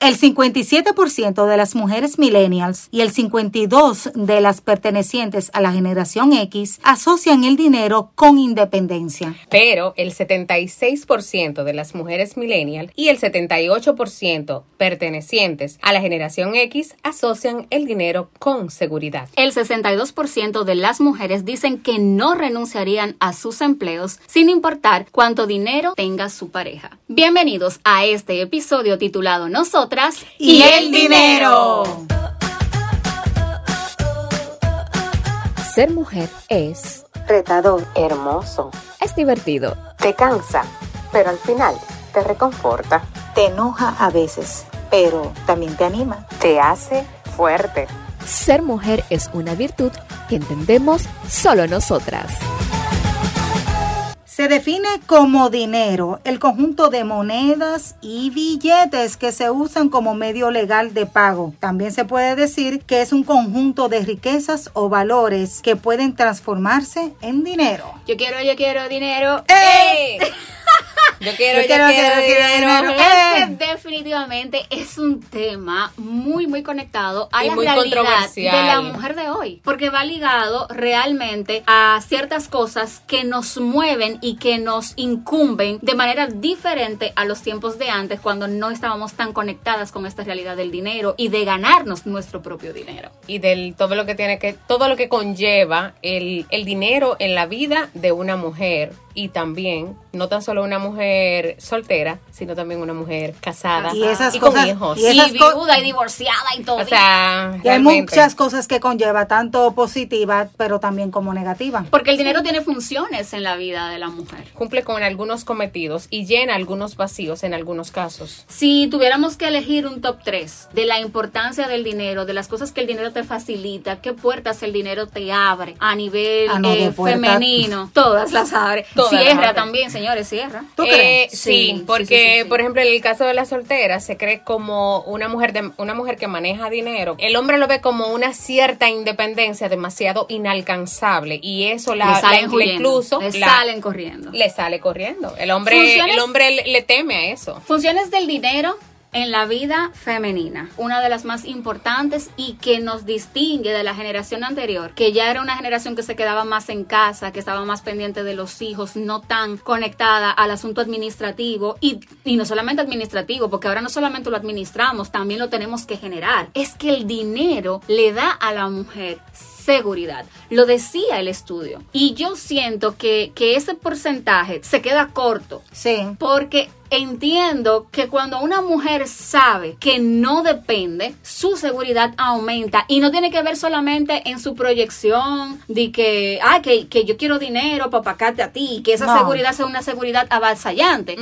El 57% de las mujeres millennials y el 52% de las pertenecientes a la generación X asocian el dinero con independencia. Pero el 76% de las mujeres millennial y el 78% pertenecientes a la generación X asocian el dinero con seguridad. El 62% de las mujeres dicen que no renunciarían a sus empleos sin importar cuánto dinero tenga su pareja. Bienvenidos a este episodio titulado Nosotras y el dinero. Ser mujer es Retador. hermoso, es divertido. te cansa, pero al final te reconforta, Te enoja a veces, pero también te anima. te hace fuerte. Ser mujer es una virtud que entendemos solo nosotras. Se define como dinero el conjunto de monedas y billetes que se usan como medio legal de pago. También se puede decir que es un conjunto de riquezas o valores que pueden transformarse en dinero. Yo quiero, yo quiero dinero. ¡Eh! Yo quiero, Yo yo quiero, quiero, quiero, quiero dinero. dinero. Este definitivamente es un tema muy muy conectado a Y la muy realidad de la mujer de hoy, porque va ligado realmente a ciertas cosas que nos mueven y que nos incumben de manera diferente a los tiempos de antes cuando no estábamos tan conectadas con esta realidad del dinero y de ganarnos nuestro propio dinero. y del todo lo que tiene que todo lo que conlleva el, el dinero en la vida de una mujer y también no tan solo una mujer soltera sino también una mujer casada Y esas con cosas- hijos y esas y viuda y divorciada y todo. o sea Y hay muchas cosas que conlleva, tanto positiva, pero también como negativa. porque el dinero tiene funciones en la vida de la mujer. cumple con algunos cometidos y llena algunos vacíos en algunos casos Si tuviéramos que elegir un top 3 de la importancia del dinero, de las cosas que el dinero te facilita, qué puertas el dinero te abre a nivel Ah, no, eh, femenino, todas las abre. Todas las cierra también, señores, cierra. ¿Tú Eh, crees? Sí, Sí, sí, porque sí, sí, sí. por ejemplo en el caso de la soltera se cree como una mujer de, una mujer que maneja dinero. El hombre lo ve como una cierta independencia demasiado inalcanzable y eso la, le salen incluso le la- salen corriendo. le sale corriendo. El hombre Funciones- el hombre le, le teme a eso. Funciones del dinero en la vida femenina, una de las más importantes y que nos distingue de la generación anterior, que ya era una generación que se quedaba más en casa, que estaba más pendiente de los hijos, no tan conectada al asunto administrativo y, no solamente administrativo, porque ahora no solamente lo administramos, también lo tenemos que generar. Es que el dinero le da a la mujer seguridad. Lo decía el estudio. Y yo siento que, que ese porcentaje se queda corto Sí. porque entiendo que cuando una mujer sabe que no depende, su seguridad aumenta y no tiene que ver solamente en su proyección de que, ah, que, que yo quiero dinero para pagarte a ti, que esa No. seguridad sea una seguridad avasallante,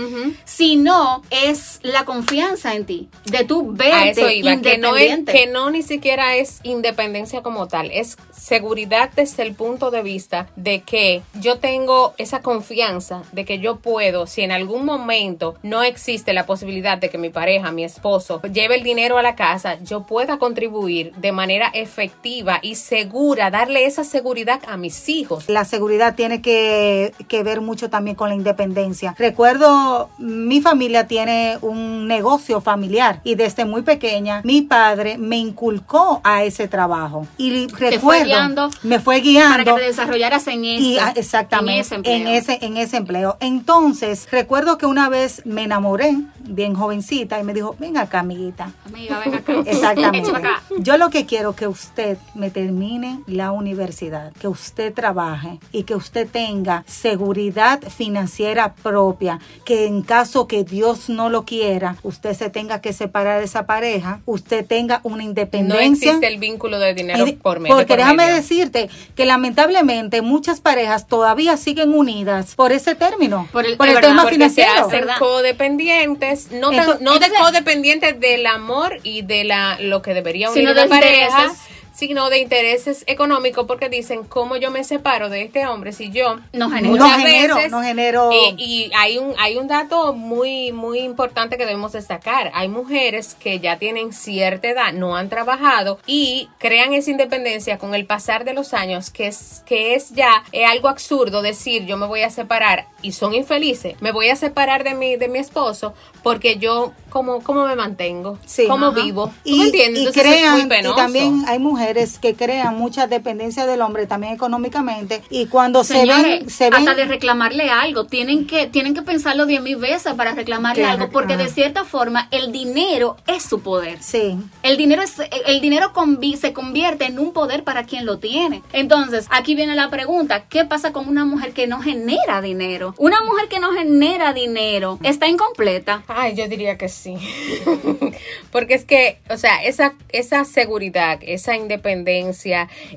sino es la confianza en ti, de tu A verte eso iba, que no, es, independiente. que no ni siquiera es independencia como tal, es seguridad desde el punto de vista de que yo tengo esa confianza de que yo puedo, si en algún momento no existe la posibilidad de que mi pareja, mi esposo, lleve el dinero a la casa, yo pueda contribuir de manera efectiva y segura, darle esa seguridad a mis hijos. La seguridad tiene que, que ver mucho también con la independencia. Recuerdo, mi familia tiene un negocio familiar y desde muy pequeña mi padre me inculcó a ese trabajo. Y recuerdo, guiando me fue guiando. para que te desarrollaras en eso, Y, ah, exactamente, en ese en empleo. ese, en ese empleo. Entonces, recuerdo que una vez me enamoré, bien jovencita, y me dijo, ven acá, amiguita. Amiga, ven acá. Exactamente. Acá. Yo lo que quiero que usted me termine la universidad, que usted trabaje y que usted tenga seguridad financiera propia, que en caso que Dios no lo quiera, usted se tenga que separar de esa pareja, usted tenga una No independencia. existe el vínculo de dinero por medio. Porque por déjame decirte que lamentablemente muchas parejas todavía siguen unidas por ese término, Por el- por el verdad, tema se financiero. hacen ¿verdad? codependientes, no, tan- Entonces- no de codependientes del amor y de la lo que debería unir Sino una de pareja, intereses. Sino de intereses económicos, porque dicen, ¿cómo yo me separo de este hombre si yo No genero. No muchas genero, veces, no genero- eh, y hay un, hay un dato muy, muy importante que debemos destacar. Hay mujeres que ya tienen cierta edad, no han trabajado y crean esa independencia con el pasar de los años, que es, que es ya eh, algo absurdo decir yo me voy a separar y son infelices, me voy a separar de mi, de mi esposo porque yo, ¿cómo, cómo me mantengo? Sí. ¿Cómo Ajá. vivo? ¿Tú Y, me entiendes? y Entonces es crean, muy y penoso. también hay mujeres que crean mucha dependencia del hombre, también económicamente, y cuando se ven, se ven hasta de reclamarle algo, tienen que tienen que pensarlo diez mil veces para reclamarle Claro, algo, porque de cierta forma el dinero es su poder. Sí. El dinero es el dinero convi- se convierte en un poder para quien lo tiene. Entonces, aquí viene la pregunta, ¿qué pasa con una mujer que no genera dinero? Una mujer que no genera dinero está incompleta. Ay, yo diría que sí. Porque es que, o sea, esa, esa seguridad, esa independencia,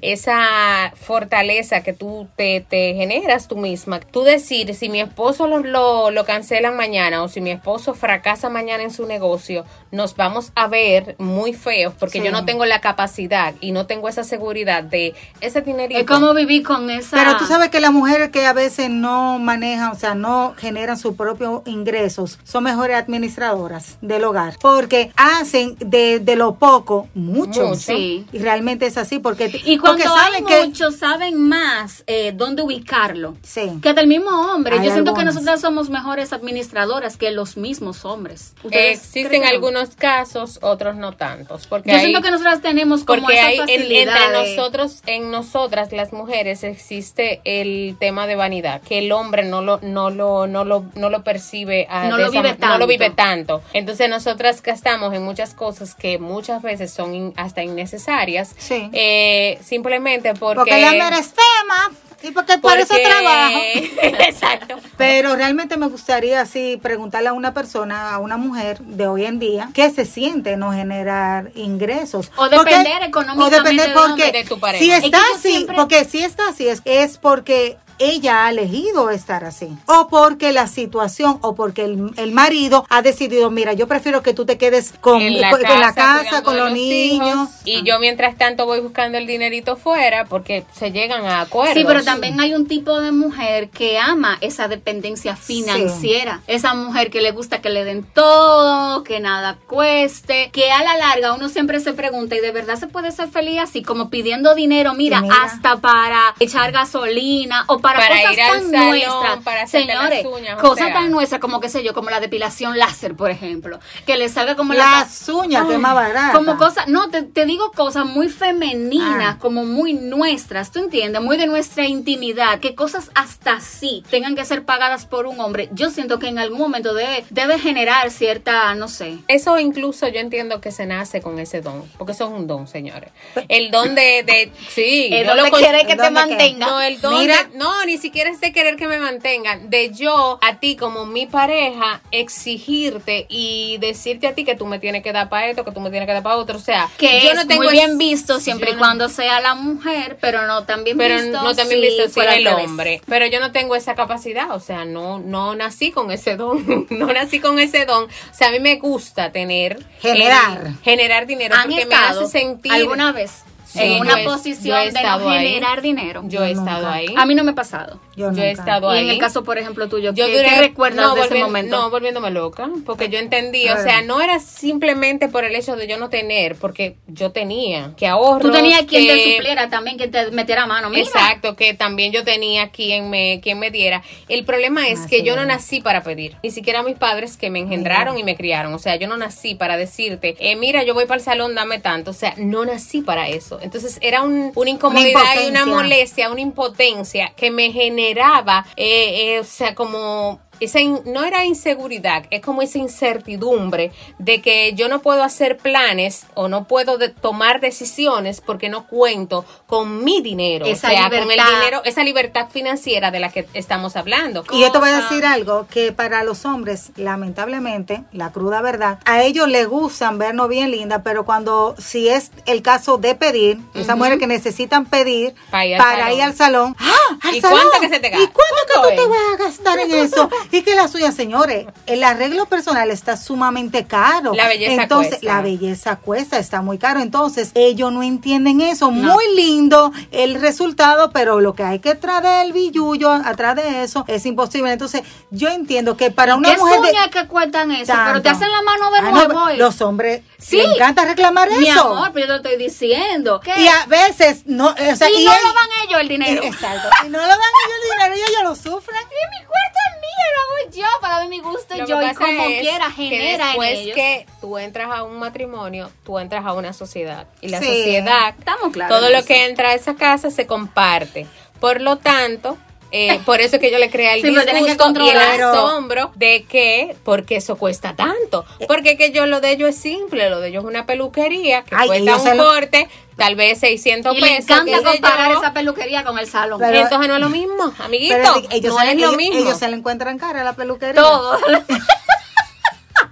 esa fortaleza que tú te, te generas tú misma. Tú decir, si mi esposo lo, lo, lo cancelan mañana o si mi esposo fracasa mañana en su negocio, nos vamos a ver muy feos porque Sí. yo no tengo la capacidad y no tengo esa seguridad de ese dinerito. Es como vivir con esa Pero tú sabes que las mujeres que a veces no manejan, o sea, no generan sus propios ingresos, son mejores administradoras del hogar, porque hacen de, de lo poco mucho. Mucho. Sí. Y realmente es así, porque, Y cuando porque hay saben que... muchos, saben más eh, dónde ubicarlo. Sí. Que hasta el mismo hombre. Hay Yo siento que nosotras somos mejores administradoras que los mismos hombres. ¿Ustedes Existen creen no? algunos casos, otros no tantos. Porque Yo hay- siento que nosotras tenemos como Porque esa hay en- facilidad entre de- nosotros, en nosotras las mujeres existe el tema de vanidad, que el hombre no lo, no lo, no lo, no lo percibe, ah, No de lo esa vive ma- no lo tanto. vive tanto. Entonces nosotras gastamos en muchas cosas que muchas veces son in- hasta innecesarias, Sí. eh, simplemente porque Porque la merecemos y porque por eso porque- trabajo. Exacto. Pero realmente me gustaría así preguntarle a una persona, a una mujer de hoy en día, qué se siente no generar ingresos. O Porque- depender económicamente o depender porque de tu pareja. Si Es que está así, siempre- porque si está así es, es porque ella ha elegido estar así. O porque la situación, o porque el, el marido ha decidido, mira, yo prefiero que tú te quedes con, en la con- casa, con la casa, cuidando con de los niños. hijos, y yo mientras tanto voy buscando el dinerito fuera porque se llegan a acuerdos. Sí, pero también hay un tipo de mujer que ama esa dependencia financiera. Esa mujer que le gusta que le den todo, que nada cueste, que a la larga uno siempre se pregunta, ¿y de verdad se puede ser feliz así? Como pidiendo dinero, mira, mira. hasta para echar gasolina o para, Para cosas ir al tan salón, nuestras. para Señores, las uñas, cosas sea. tan nuestras como, qué sé yo, como la depilación láser, por ejemplo. Que le salga como la... Las uñas, que es más barata. Como cosas, no, te, te digo cosas muy femeninas, Ah. como muy nuestras, ¿tú entiendes? Muy de nuestra intimidad, que cosas hasta así tengan que ser pagadas por un hombre. Yo siento que en algún momento debe, debe generar cierta, no sé. Eso incluso yo entiendo que se nace con ese don, porque eso es un don, señores. El don de, de sí, El yo don lo querer que el te don de qué. mantenga. No, el don Mira. de- no, ni siquiera es de querer que me mantengan, de yo a ti como mi pareja exigirte y decirte a ti que tú me tienes que dar para esto, que tú me tienes que dar para otro, o sea, Que yo es no tengo muy bien visto siempre y no- cuando sea la mujer, pero no pero visto. no también si visto si el hombre. Pero yo no tengo esa capacidad, o sea, no, no nací con ese don, no nací con ese don. O sea, a mí me gusta tener Generar. eh, generar dinero ¿Han porque me hace sentir alguna vez Sí, en una posición he de no estado ahí. generar dinero? Yo he estado nunca. ahí. A mí no me ha pasado. Yo, yo he estado Y ahí. en el caso, por ejemplo, tuyo, Yo ¿qué, duré- qué recuerdas no, de ese momento? No, volviéndome loca, porque yo entendí, o sea, no era simplemente por el hecho de yo no tener, porque yo tenía que ahorrar. Tú tenías quien te supliera también, quien te metiera mano. Mira, Exacto, que también yo tenía quien me, quien me diera. El problema es Ah, que sí, yo no nací para pedir. Ni siquiera mis padres que me engendraron y me criaron. O sea, yo no nací para decirte, eh, mira, yo voy para el salón, dame tanto. O sea, no nací para eso. Entonces era un- una incomodidad y una molestia, una impotencia que me generaba, eh, eh, o sea, como esa no era inseguridad, es como esa incertidumbre de que yo no puedo hacer planes o no puedo de- tomar decisiones porque no cuento con mi dinero, Esa o sea, con el libertad. dinero, esa libertad financiera de la que estamos hablando. Y yo te voy a decir algo, que para los hombres, lamentablemente, la cruda verdad, a ellos les gustan vernos bien linda, pero cuando, si es el caso de pedir, esas mujeres que necesitan pedir Pa' ir al para salón. ir al salón, ¡ah! ¡Al ¿Y salón! cuánto que se te ¿Y gasta? cuánto que ¿Cuánto tú te es? vas a gastar en eso? Y que la suya, señores, el arreglo personal está sumamente caro. La belleza Entonces, cuesta. la belleza cuesta, está muy caro. Entonces, ellos no entienden eso. Muy lindo el resultado, pero lo que hay que traer del billullo atrás de eso es imposible. Entonces, yo entiendo que para una ¿Qué mujer de que cuestan eso? Pero te hacen la mano de Ah, nuevo. los hombres Sí. les encanta reclamar Mi eso. amor, pero yo te lo estoy diciendo. ¿Qué? Y a veces no, o sea, y, y no él- lo dan ellos el dinero. Exacto. Y no lo dan ellos el dinero ellos lo sufren. Y mi cuarto lo hago yo para ver mi gusto Lo que yo y como es quiera que genera en después ellos. que tú entras a un matrimonio, tú entras a una sociedad y la Sí. sociedad, Estamos claros todo en lo eso. que entra a esa casa se comparte. Por lo tanto, eh, por eso es que yo le creé el Sí, disgusto y el asombro de que, porque eso cuesta tanto. Porque que yo lo de ellos es simple, lo de ellos es una peluquería que Ay, cuesta un se lo- corte, tal vez 600 Y pesos. encanta qué sé comparar yo. esa peluquería con el salón. Pero- Entonces no es lo mismo, amiguito. Pero ellos, no se, es ellos- lo mismo. ellos se le encuentran cara a la peluquería. todo.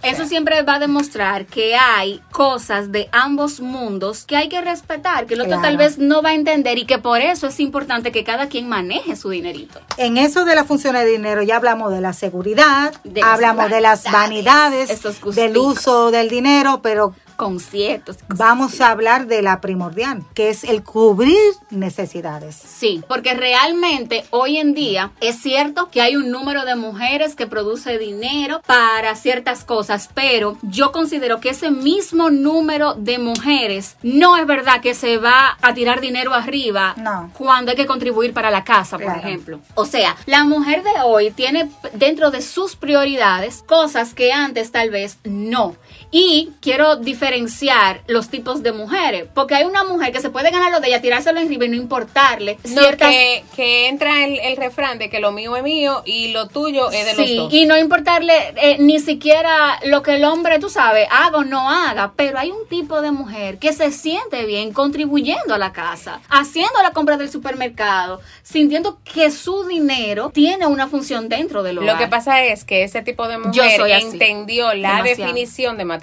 Eso siempre va a demostrar que hay cosas de ambos mundos que hay que respetar, que el otro Claro. tal vez no va a entender y que por eso es importante que cada quien maneje su dinerito. En eso de la función de dinero ya hablamos de la seguridad, De las hablamos de las vanidades, del uso del dinero, pero Conciertos. vamos a hablar de la primordial, que es el cubrir necesidades. Sí, porque realmente hoy en día es cierto que hay un número de mujeres que produce dinero para ciertas cosas, pero yo considero que ese mismo número de mujeres no es verdad que se va a tirar dinero arriba No. cuando hay que contribuir para la casa, por Claro. ejemplo. O sea, la mujer de hoy tiene dentro de sus prioridades cosas que antes tal vez no. Y quiero diferenciar los tipos de mujeres, porque hay una mujer que se puede ganar lo de ella, tirárselo arriba y no importarle No, ciertas que, que entra el, el refrán de que lo mío es mío y lo tuyo es de Sí, los dos. y no importarle eh, ni siquiera lo que el hombre, tú sabes, haga o no haga, pero hay un tipo de mujer que se siente bien contribuyendo a la casa, haciendo la compra del supermercado, sintiendo que su dinero tiene una función dentro del hogar. Lo que pasa es que ese tipo de mujer entendió la Demasiado. definición de matrimonio.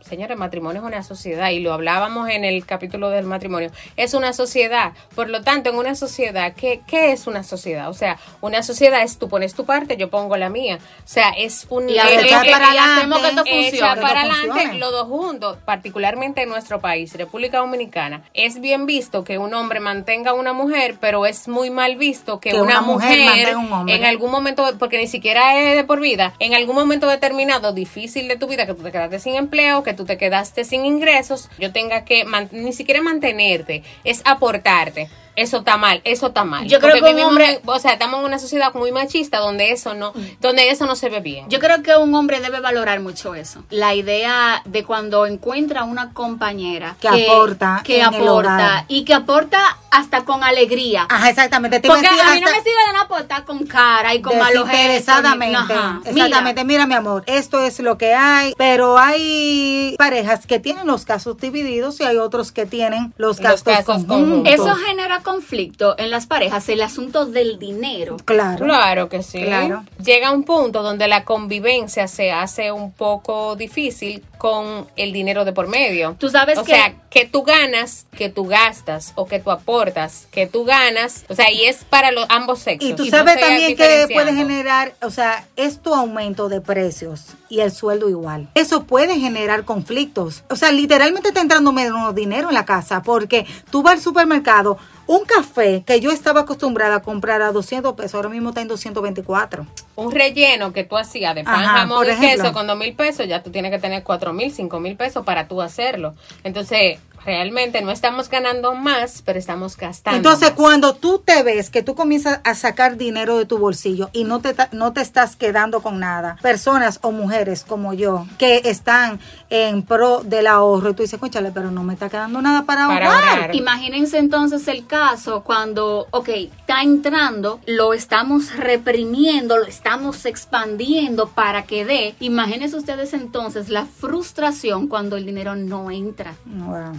Señores, matrimonio es una sociedad y lo hablábamos en el capítulo del matrimonio. Es una sociedad. Por lo tanto, en una sociedad, ¿qué, qué es una sociedad? O sea, una sociedad es tú pones tu parte, yo pongo la mía. O sea, es un... Y es- que- es- y hacemos que esto funcione. para adelante los dos juntos, particularmente en nuestro país, República Dominicana. Es bien visto que un hombre mantenga a una mujer, pero es muy mal visto que, Que una, una mujer mujer, mantenga a un hombre. en algún momento, porque ni siquiera es de por vida, en algún momento determinado, difícil de tu vida, que tú te quedaste sin empleo, que tú te quedaste sin ingresos, yo tenga que ni siquiera mantenerte, es aportarte. Eso está mal, eso está mal. Yo creo Porque que un hombre- o sea, estamos en una sociedad muy machista donde eso no, donde eso no se ve bien. Yo creo que un hombre debe valorar mucho eso. La idea de cuando encuentra una compañera Que aporta que aporta y que aporta hasta con alegría. Ajá, exactamente. Te iba a Porque a mí no me sirve de nada aportar con cara y con malos. Ajá. Exactamente. Mira. mi amor, esto es lo que hay. Pero hay parejas que tienen los casos divididos y hay otros que tienen los Los conjuntos. conjuntos. Eso genera conflicto en las parejas, el asunto del dinero. Claro. Claro que sí. Claro. Llega un punto donde la convivencia se hace un poco difícil con el dinero de por medio. Tú sabes o que- sea, que tú ganas, que tú gastas o que tú aportas, que tú ganas, o sea, y es para los ambos sexos. Y tú sabes también que puede generar, o sea, es tu aumento de precios y el sueldo igual. Eso puede generar conflictos. O sea, literalmente está entrando menos dinero en la casa porque tú vas al supermercado, un café que yo estaba acostumbrada a comprar a 200 pesos, ahora mismo está en 224. Un relleno que tú hacías de pan, Ajá, jamón y queso con dos mil pesos, ya tú tienes que tener cuatro mil, cinco mil pesos para tú hacerlo. Entonces, realmente no estamos ganando más, pero estamos gastando. Entonces, más. cuando tú te ves que tú comienzas a sacar dinero de tu bolsillo y no te, no te estás quedando con nada, personas o mujeres como yo que están en pro del ahorro, y tú dices, conchale, pero no me está quedando nada para, Para ahorrar. ahorrar. Imagínense entonces el caso cuando, ok, está entrando, lo estamos reprimiendo, lo estamos expandiendo para que dé. Imagínense ustedes entonces la frustración cuando el dinero no entra. Wow.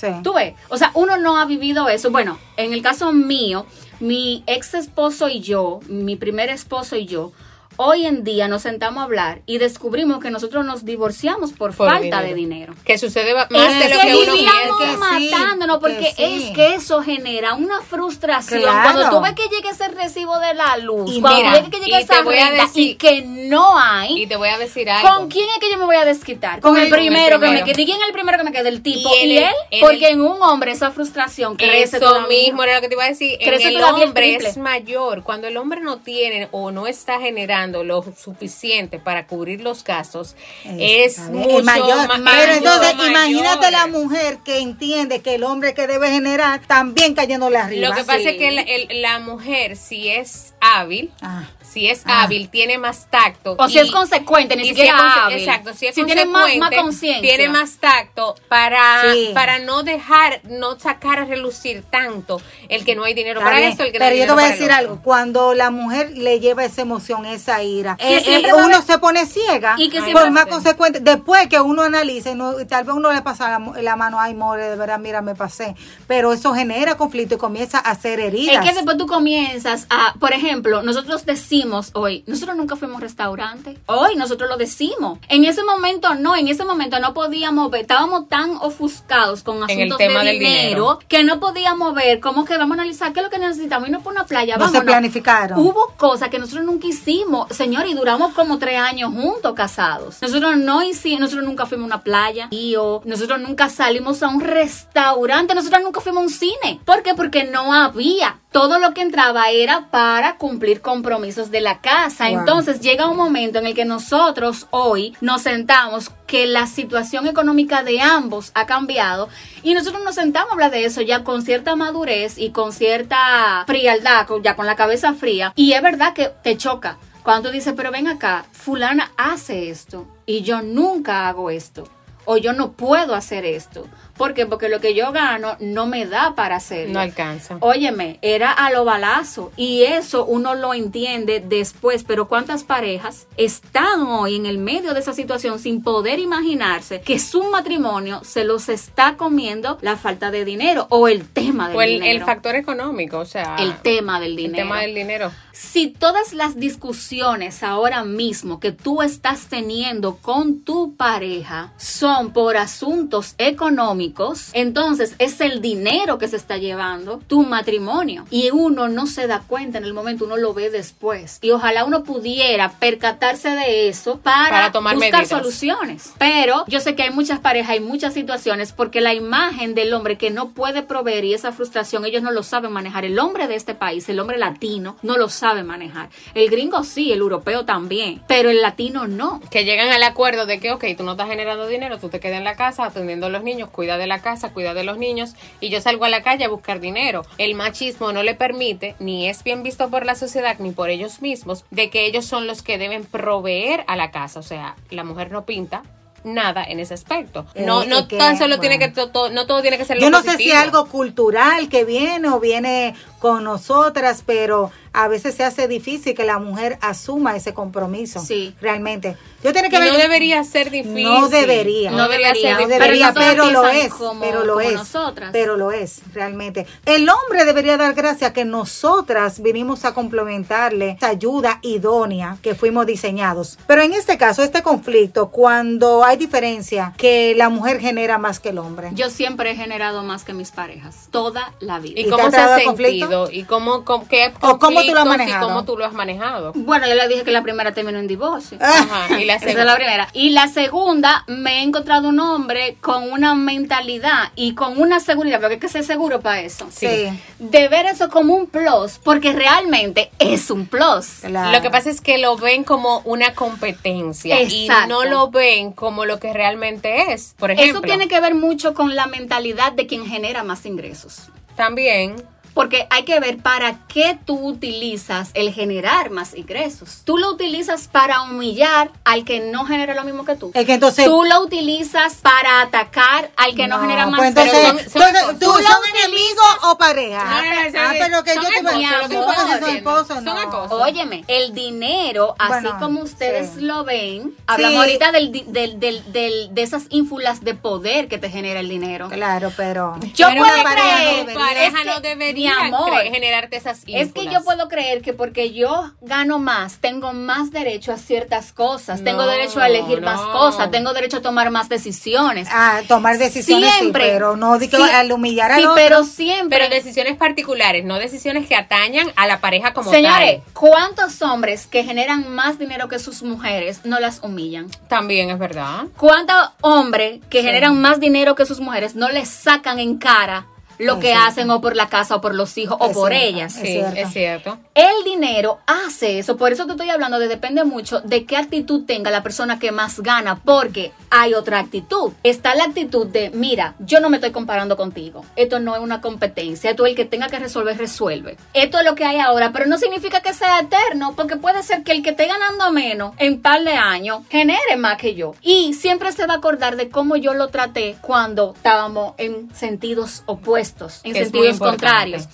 Sí. Tú ves, o sea, uno no ha vivido eso. Bueno, en el caso mío, mi ex esposo y yo, mi primer esposo y yo, hoy en día nos sentamos a hablar y descubrimos que nosotros nos divorciamos por, Por falta dinero. de dinero. Que sucede más Es de lo que que uno piensa. Matándonos porque que sí. es que eso genera una frustración Claro. cuando tú ves que llega ese recibo de la luz, Y cuando mira, ves que llega esa te voy a renta decir- y que no hay. Y te voy a decir algo. ¿Con quién es que yo me voy a desquitar? Con, Con el, el- primero que me quede. ¿Quién es el primero que me quede? El tipo. Y Y, en el- él, porque el- en un hombre esa frustración crece Eso todavía. mismo era lo que te iba a decir. Crece en el hombre es mayor. Cuando el hombre no tiene o no está generando lo suficiente para cubrir los gastos, es mucho mayor. ma- Pero entonces, mayor. imagínate la mujer que entiende que el hombre que debe generar también cayéndole arriba. Lo que pasa Sí. es que la, el- la mujer, si es hábil, Ah, si es Ah. hábil, tiene más tacto. O si es consecuente, ni si siquiera hábil. Exacto, si es tiene más, más consecuente, conciencia. Tiene más tacto para, Sí. para no dejar, no sacar a relucir tanto el que no hay dinero Está para bien, esto, el que no pero hay yo te voy a decir algo. Cuando la mujer le lleva esa emoción, esa ira, Que eh, siempre eh, a uno se pone ciega. Y que por más consecuente. Después que uno analice, no, tal vez uno le pasa la, la mano, ay, more, de verdad, mira, me pasé. Pero eso genera conflicto y comienza a hacer heridas. Es que después tú comienzas a, por ejemplo, nosotros decimos hoy, nosotros nunca fuimos a restaurante. Hoy nosotros lo decimos. En ese momento no, en ese momento no podíamos ver, estábamos tan ofuscados con En el asuntos tema de del dinero, dinero. que no podíamos ver cómo que vamos a analizar qué es lo que necesitamos y no por una playa, No se planificaron. Hubo cosas que nosotros nunca hicimos, señor, y duramos como tres años juntos casados. Nosotros no hicimos, nosotros nunca fuimos a una playa, y o nosotros nunca salimos a un restaurante, nosotros nunca fuimos a un cine. ¿Por qué? Porque no había. Todo lo que entraba era para cumplir compromisos de la casa. Wow. Entonces llega un momento en el que nosotros hoy nos sentamos que la situación económica de ambos ha cambiado y nosotros nos sentamos a hablar de eso ya con cierta madurez y con cierta frialdad, ya con la cabeza fría. Y es verdad que te choca. Cuando tú dices, pero ven acá, fulana hace esto y yo nunca hago esto. O yo no puedo hacer esto. ¿Por qué? Porque lo que yo gano no me da para hacerlo. No alcanza. Óyeme, era a lo balazo y eso uno lo entiende después, pero ¿cuántas parejas están hoy en el medio de esa situación sin poder imaginarse que su matrimonio se los está comiendo la falta de dinero o el tema del O el, dinero? el factor económico, o sea. El tema del el dinero. tema del dinero. Si todas las discusiones ahora mismo que tú estás teniendo con tu pareja son por asuntos económicos, entonces es el dinero que se está llevando tu matrimonio. Y uno no se da cuenta en el momento, uno lo ve después. Y ojalá uno pudiera percatarse de eso para, Para tomar buscar medidas. soluciones. Pero yo sé que hay muchas parejas, hay muchas situaciones porque la imagen del hombre que no puede proveer y esa frustración ellos no lo saben manejar. El hombre de este país, el hombre latino, no lo sabe manejar. El gringo sí, el europeo también, pero el latino no. Que llegan al acuerdo de que, ok, tú no estás generando dinero, tú te quedas en la casa atendiendo a los niños, cuida de la casa, cuida de los niños, y yo salgo a la calle a buscar dinero. El machismo no le permite, ni es bien visto por la sociedad, ni por ellos mismos, de que ellos son los que deben proveer a la casa. O sea, la mujer no pinta nada en ese aspecto. No, Eh, no que, tan solo tiene que, bueno. to- to- no todo tiene que ser lo Yo no sé si es algo cultural que viene o viene con nosotras, pero a veces se hace difícil que la mujer asuma ese compromiso. Sí. Realmente. Yo tengo Y que ver. no debería ser difícil. No debería. No debería, ser difícil. debería, no todas pero, lo es, como- pero lo como es, nosotras. pero lo es realmente. El hombre debería dar gracias que nosotras vinimos a complementarle esa ayuda idónea que fuimos diseñados. Pero en este caso, este conflicto, cuando hay diferencia, que la mujer genera más que el hombre. Yo siempre he generado más que mis parejas, toda la vida. ¿Y ¿Y te cómo se ha sentido? conflicto? ¿Y cómo, cómo- qué ¿O cómo tú lo has y manejado? cómo tú lo has manejado? Bueno, yo le dije que la primera terminó en divorcio. Ajá, y la Esa es segunda. la primera. Y la segunda, me he encontrado un hombre con una mentalidad y con una seguridad, porque hay que ser seguro para eso. Sí. De ver eso como un plus, porque realmente es un plus. Claro. Lo que pasa es que lo ven como una competencia y Exacto. no lo ven como lo que realmente es. Por ejemplo, Eso tiene que ver mucho con la mentalidad de quien genera más ingresos. también Porque hay que ver para qué tú utilizas el generar más ingresos. Tú lo utilizas para humillar al que no genera lo mismo que tú. Es que entonces. Tú lo utilizas para atacar al que no, No, genera más pues entonces, Pero son-. ¿tú Tú lo son enemigos o pareja? No, no, ah, es- pero que son yo te porque estamos son esposos, no. Óyeme, el dinero, así Bueno, como ustedes sí. lo ven, hablamos Sí. ahorita del, del, del, del- de esas ínfulas de poder que te genera el dinero. Claro, pero. Yo Pero puedo una pareja no creer, debería. pareja es que, no debería amor, cre- generarte esas Es que yo puedo creer que porque yo gano más, tengo más derecho a ciertas cosas, tengo No, derecho a elegir más cosas, tengo derecho a tomar más decisiones. Ah, tomar decisiones siempre, sí, pero no de que sí, al humillar al sí, otro. pero siempre. Pero decisiones particulares, no decisiones que atañan a la pareja como Señores, tal. ¿cuántos hombres que generan más dinero que sus mujeres no las humillan? También es verdad. ¿Cuántos hombres que generan más dinero que sus mujeres no les sacan en cara lo que hacen o por la casa o por los hijos o Es por cierto. ellas? Es Sí, cierto. es cierto. El dinero hace eso. Por eso te estoy hablando de depende mucho de qué actitud tenga la persona que más gana, porque hay otra actitud. Está la actitud de, mira, yo no me estoy comparando contigo. Esto no es una competencia. Esto el que tenga que resolver, resuelve. Esto es lo que hay ahora, pero no significa que sea eterno, porque puede ser que el que esté ganando menos en par de años genere más que yo. Y siempre se va a acordar de cómo yo lo traté cuando estábamos en sentidos opuestos, en Es sentidos contrarios.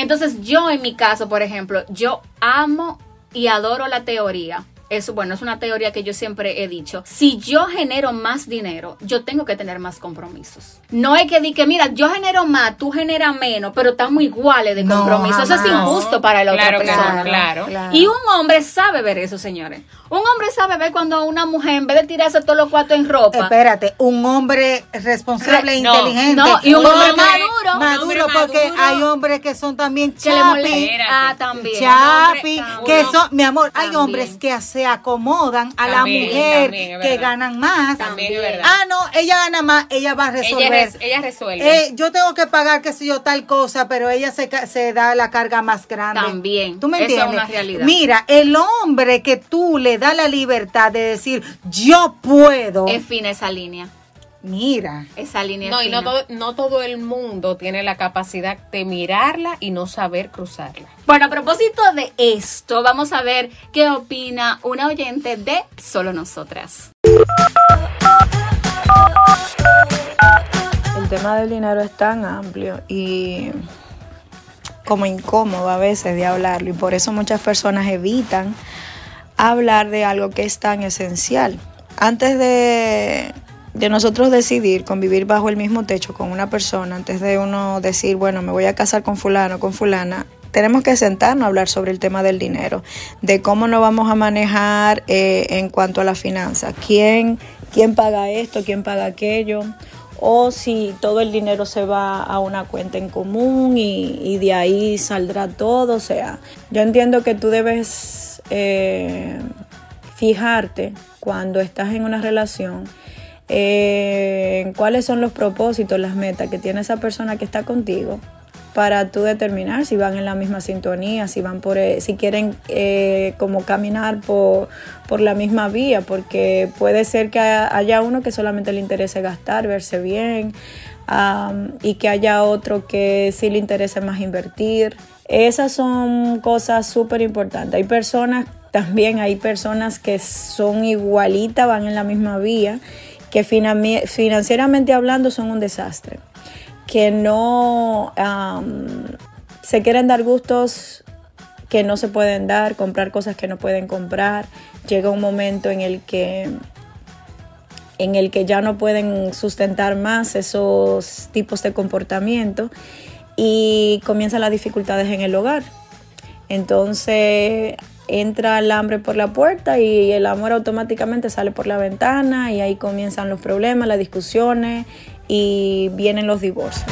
Entonces yo en mi caso, por ejemplo, yo amo y adoro la teoría. Eso, bueno, es una teoría que yo siempre he dicho. Si yo genero más dinero, yo tengo que tener más compromisos. No es que di que, mira, yo genero más, tú generas menos, pero estamos iguales de No, compromiso. Eso es injusto para la Claro otra que persona. no, claro. Y un hombre sabe ver eso, señores. Un hombre sabe ver cuando una mujer, en vez de tirarse todos los cuartos en ropa, Espérate, un hombre responsable e inteligente. no, y un hombre maduro. Maduro, hombre porque maduro. hay hombres que son también que le chapi. molesta. Ah, también. Chapi, que son, mi amor, hay hombres que se acomodan a la mujer también, que ganan más. También es verdad. Ah, no, ella gana más, ella va a resolver. Ella, res- ella resuelve. Eh, yo tengo que pagar, qué sé yo, tal cosa, pero ella se, se da la carga más grande. También. ¿Tú me Eso es entiendes? una realidad. Mira, el hombre que tú le das la libertad de decir, yo puedo. es fina esa línea. Mira. Esa línea no, es y no fina. todo, no todo el mundo tiene la capacidad de mirarla y no saber cruzarla. Bueno, a propósito de esto, vamos a ver qué opina una oyente de Solo Nosotras. El tema del dinero es tan amplio y como incómodo a veces de hablarlo y por eso muchas personas evitan hablar de algo que es tan esencial. Antes de, de nosotros decidir convivir bajo el mismo techo con una persona, antes de uno decir, bueno, me voy a casar con fulano, con fulana, tenemos que sentarnos a hablar sobre el tema del dinero, de cómo nos vamos a manejar eh, en cuanto a la finanza, quién, quién paga esto, quién paga aquello, o si todo el dinero se va a una cuenta en común y, y de ahí saldrá todo. O sea, yo entiendo que tú debes eh, fijarte cuando estás en una relación eh, cuáles son los propósitos, las metas que tiene esa persona que está contigo para tú determinar si van en la misma sintonía, si van por, eh, si quieren eh, como caminar por, por la misma vía, porque puede ser que haya- uno que solamente le interese gastar, verse bien, y que haya otro que sí le interese más invertir. Esas son cosas súper importantes. Hay personas, también hay personas que son igualitas, van en la misma vía, que financieramente hablando son un desastre que no se quieren dar gustos que no se pueden dar, comprar cosas que no pueden comprar. Llega un momento en el que en el que ya no pueden sustentar más esos tipos de comportamiento y comienzan las dificultades en el hogar. Entonces entra el hambre por la puerta y el amor automáticamente sale por la ventana y ahí comienzan los problemas, las discusiones y vienen los divorcios.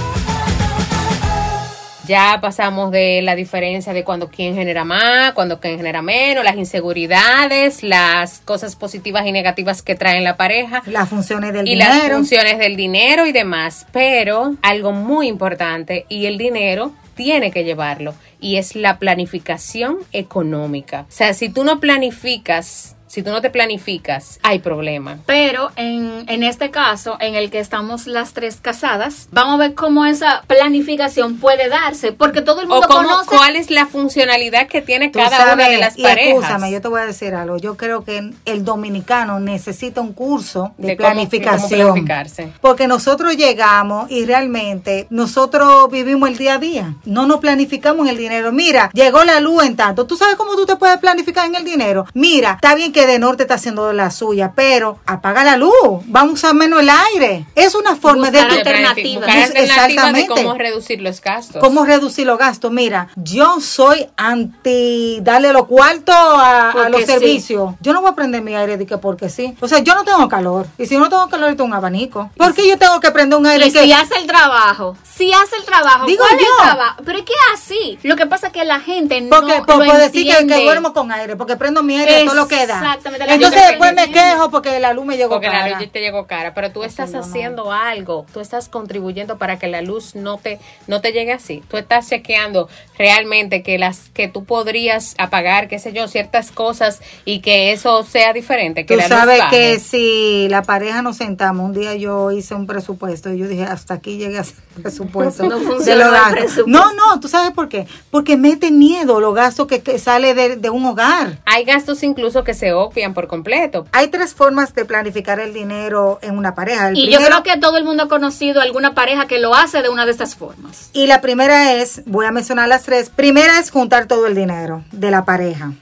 Ya pasamos de la diferencia de cuando quién genera más, cuando quién genera menos, las inseguridades, las cosas positivas y negativas que traen la pareja Las funciones del y las dinero. funciones del dinero y demás. Pero algo muy importante y el dinero tiene que llevarlo y es la planificación económica. O sea, si tú no planificas, si tú no te planificas, hay problema. Pero en, en este caso, en el que estamos las tres casadas, vamos a ver cómo esa planificación puede darse, porque todo el O mundo cómo, conoce. cuál es la funcionalidad que tiene cada una de las y parejas. Escúchame, yo te voy a decir algo. Yo creo que el dominicano necesita un curso de, cómo- cómo planificación. planificarse. Porque nosotros llegamos y realmente nosotros vivimos el día a día. No nos planificamos en el dinero. Mira, llegó la luz en tanto. ¿Tú sabes cómo tú te puedes planificar en el dinero? Mira, está bien que de norte está haciendo la suya, pero apaga la luz. Vamos a usar menos el aire. Es una forma Buscar de... Buscar alternativas de Exactamente. cómo reducir los gastos. ¿Cómo reducir los gastos? Mira, yo soy anti darle los cuartos a, a Porque los sí. servicios. Yo no voy a prender mi aire de que porque sí. O sea, yo no tengo calor. Y si no tengo calor, tengo un abanico. ¿Por qué yo tengo que prender un aire Y que... si hace el trabajo, si hace el trabajo, Digo ¿cuál es yo. el trabajo? Pero es que así. Lo que pasa es que la gente Porque no por, lo por decir que, que duermo con aire, porque prendo mi aire, todo lo que da. Exactamente, la Entonces después me quejo porque la luz me llegó Porque la cara. luz te llegó cara, pero tú estás no. haciendo algo, tú estás contribuyendo para que la luz no te no te llegue así. Tú estás chequeando realmente que las que tú podrías apagar, qué sé yo, ciertas cosas y que eso sea diferente, que Tú la sabes que si la pareja nos sentamos, un día yo hice un presupuesto y yo dije, hasta aquí llegué a hacer presupuesto. No de los el presupuesto. No, no, tú sabes por qué. Porque mete miedo los gastos que, que sale de, de un hogar. Hay gastos incluso que se obvian por completo. Hay tres formas de planificar el dinero en una pareja. El Y yo creo que todo el mundo ha conocido alguna pareja que lo hace de una de estas formas. Y la primera es, voy a mencionar las tres. Primera es juntar todo el dinero de la pareja.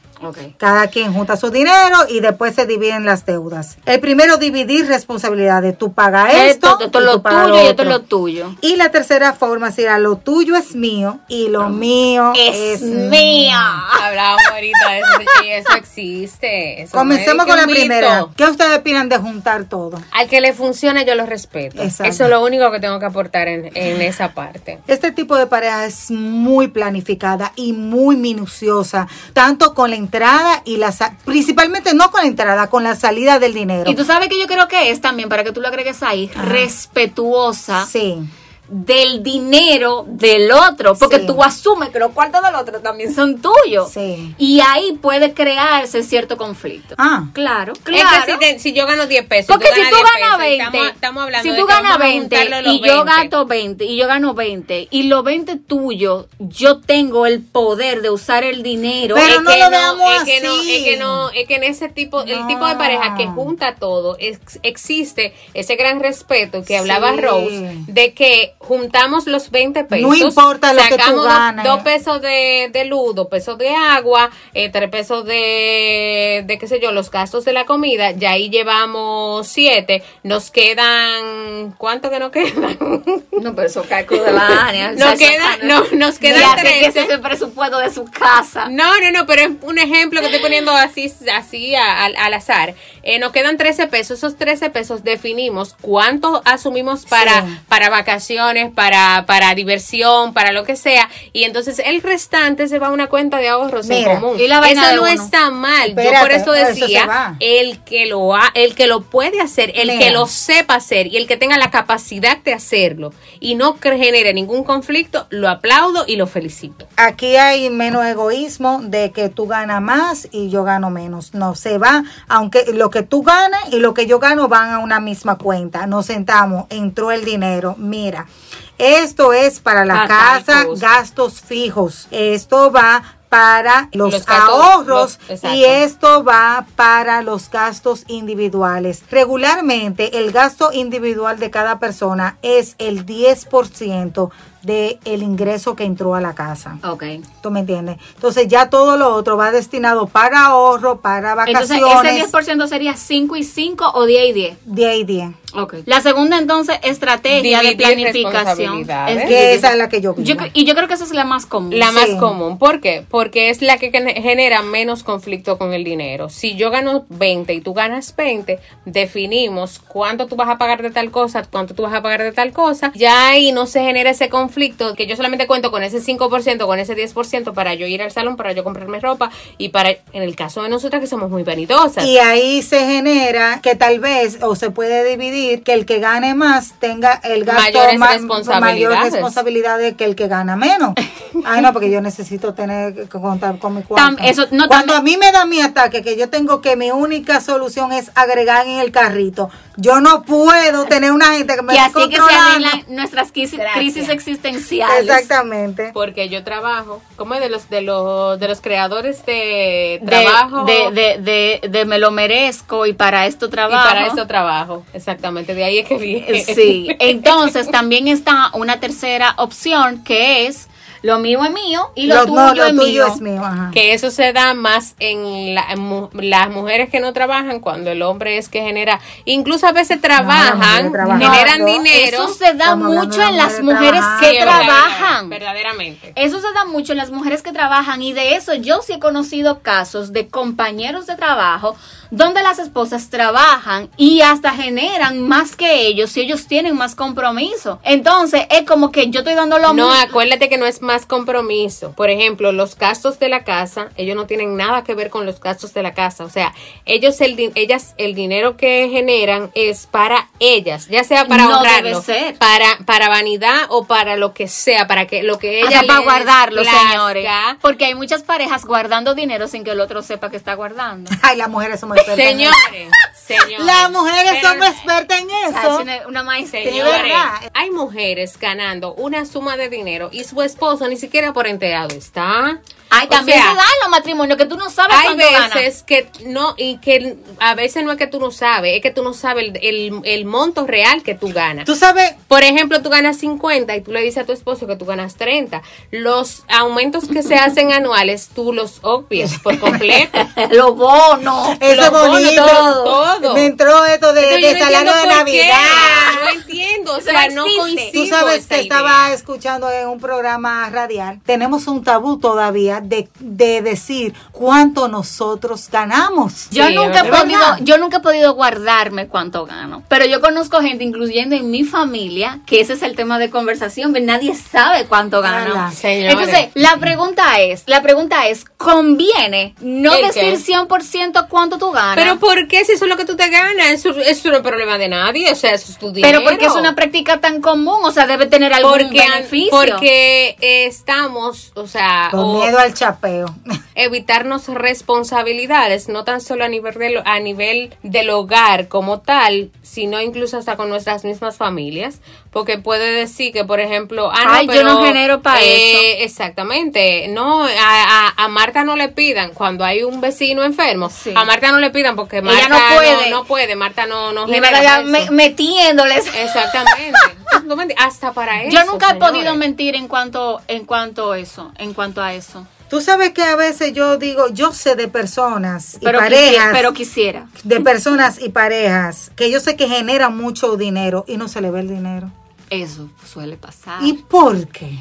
Cada quien junta su dinero y después se dividen las deudas. El primero, dividir responsabilidades. Tú pagas esto, Esto, es lo tuyo y esto es lo tuyo. Y la tercera forma sería lo tuyo es mío y lo mío es, Es mía. Hablamos ahorita de eso y eso existe. Eso Comencemos con la mito. primera. ¿Qué ustedes opinan de juntar todo? Al que le funcione yo lo respeto. Exacto. Eso es lo único que tengo que aportar en, en esa parte. Este tipo de pareja es muy planificada y muy minuciosa, tanto con la entrada y la principalmente no con la entrada, con la salida del dinero. Y tú sabes que yo creo que es también, para que tú lo agregues ahí, respetuosa Sí. Del dinero del otro, porque Sí. tú asumes que los cuartos del otro también son tuyos. Sí. Y ahí puede crearse cierto conflicto. Ah. Claro, Es claro. que si, te- si yo gano 10 pesos. Porque si tú 10 ganas pesos, 20, estamos, estamos hablando si de tú ganas vamos a 20 juntarlo los y yo 20. gasto 20 y yo gano 20 y los 20 tuyos, yo tengo el poder de usar el dinero. Pero es no que lo veamos es que no, así. es que no, es que en ese tipo, el No. tipo de pareja que junta todo, ex- existe ese gran respeto que hablaba Sí. Rose, de que juntamos los 20 pesos. No importa lo que tú sacamos dos- pesos de, de luz, dos pesos de agua, eh, tres pesos de, de qué sé yo, los gastos de la comida, ya ahí llevamos siete, nos quedan, ¿cuánto que nos quedan? No, pero eso cálculo de la Ania. Nos queda- no, nos quedan que ese 13. es el presupuesto de su casa. No, no, no, pero es un ejemplo que estoy poniendo así, así a- al, al azar. Eh, nos quedan 13 pesos. Esos 13 pesos definimos cuánto asumimos para, Sí. para vacaciones, para, para diversión, para lo que sea. Y entonces el restante se va a una cuenta de ahorros Mira, en común. y la eso no está mal. Yo por eso decía, el que lo ha, el que lo puede hacer, el Mira. que lo sepa hacer y el que tenga la capacidad de hacerlo y no genere ningún conflicto, lo aplaudo y lo felicito. Aquí hay menos egoísmo de que tú ganas más y yo gano menos. No se va, aunque lo que tú ganas y lo que yo gano van a una misma cuenta. Nos sentamos, entró el dinero. Mira, esto es para la casa, gastos fijos. Esto va para los, Los gastos- ahorros los- y esto va para los gastos individuales. Regularmente el gasto individual de cada persona es el 10% del el ingreso que entró a la casa. Ok. ¿Tú me entiendes? Entonces ya todo lo otro va destinado para ahorro, para Entonces, vacaciones. ese 10% sería 5 y 5 o 10 y 10. 10 y 10. Ok. La segunda, entonces, estrategia de planificación. es Que esa es la que yo. Yo y yo creo que esa es la más común. La más común. ¿Por qué? Porque es la que gen- genera menos conflicto con el dinero. Si yo gano 20 y tú ganas 20, definimos cuánto tú vas a pagar de tal cosa, cuánto tú vas a pagar de tal cosa. Ya ahí no se genera ese conflicto que yo solamente cuento con ese 5%, con ese 10% para yo ir al salón, para yo comprarme ropa y para, en el caso de nosotras que somos muy vanidosas. Y ahí se genera que tal vez, o se puede dividir, que el que gane más tenga el gasto Mayores ma- responsabilidades. mayor responsabilidades que el que gana menos. Ay, no, porque yo necesito tener que contar con mi cuarto. Tam- eso, no, Cuando a mí me da mi ataque, que yo tengo que mi única solución es agregar en el carrito, yo no puedo tener una gente que me esté así que se controlando. arreglan nuestras crisis, existenciales. Exactamente. porque yo trabajo, como es de los de los de los creadores de trabajo de, de, de, de me lo merezco y para esto y trabajo. para eso trabajo, exactamente, de ahí es que viene. Sí, entonces también está una tercera opción que es lo mío es mío y lo, tuyo, no, lo es, tuyo mío. es mío. Ajá. Que eso se da más en, la- en mu- las mujeres que no trabajan, cuando el hombre es que genera, incluso a veces trabajan, generan No, dinero. Eso se da mucho en las mujeres que trabajan. Verdaderamente. Eso se da mucho en las mujeres que trabajan y de eso yo sí he conocido casos de compañeros de trabajo donde las esposas trabajan y hasta generan más que ellos si ellos tienen más compromiso. Entonces, es como que yo estoy dando lo No, mismo. acuérdate que no es más compromiso. Por ejemplo, los gastos de la casa, ellos no tienen nada que ver con los gastos de la casa. O sea, ellos el ellas el dinero que generan es para ellas, ya sea para No ahorrarlo, debe ser. para para vanidad o para lo que sea, para que lo que ella para guardarlo, plazca. señores. Porque hay muchas parejas guardando dinero sin que el otro sepa que está guardando. Ay, las mujeres somos expertas. en eso. Señores, señores. Las mujeres somos expertas en eso. es una, una maestría. Señores, hay mujeres ganando una suma de dinero y su esposo ni siquiera por enterado está. Ay, O también sea, se dan los matrimonios que tú no sabes hay cuánto ganas. veces que no, y que a veces no es que tú no sabes, es que tú no sabes el, el- el monto real que tú ganas. Tú sabes, Por ejemplo, tú ganas 50 y tú le dices a tu esposo que tú ganas 30. Los aumentos que se hacen anuales, tú los obvias por completo. los bonos. eso es Los bonos, bonito. todo, todo. Me entró esto de, Entonces, de no salario de entiendo por qué. Navidad. No entiendo, o sea, no no existe. coincido Tú sabes que idea. estaba escuchando en un programa radial. Tenemos un tabú todavía de, de decir cuánto nosotros ganamos. Yo Sí, nunca he podido, yo nunca he podido guardarme cuánto gano. Pero yo conozco gente, incluyendo en mi familia, que ese es el tema de conversación, que nadie sabe cuánto gano. Entonces, la pregunta es, la pregunta es, ¿conviene no ¿El decir qué? 100% cuánto tú ganas? Pero ¿por qué si eso es lo que tú te ganas? Eso, eso no es problema de nadie, o sea, eso es tu dinero. Pero porque es una práctica tan común, o sea, debe tener algún porque, beneficio. porque estamos, o sea, Con o al chapeo. evitarnos responsabilidades, no tan solo a nivel, del, a nivel del hogar como tal, sino incluso hasta con nuestras mismas familias, porque puede decir que, por ejemplo, ah, no, Ay, yo no genero pa' eh, Exactamente, no, a, a- a Marta no le pidan cuando hay un vecino enfermo, Sí. a Marta no le pidan porque Ella Marta no puede. no, puede, Marta no, no y genera me- eso. metiéndoles. Exactamente. Hasta para eso. Yo nunca he señores. podido mentir en cuanto en cuanto a eso, en cuanto a eso. Tú sabes que a veces yo digo, yo sé de personas y Pero parejas, quisiera, pero quisiera. de personas y parejas que yo sé que generan mucho dinero y no se le ve el dinero. Eso suele pasar. ¿Y por qué?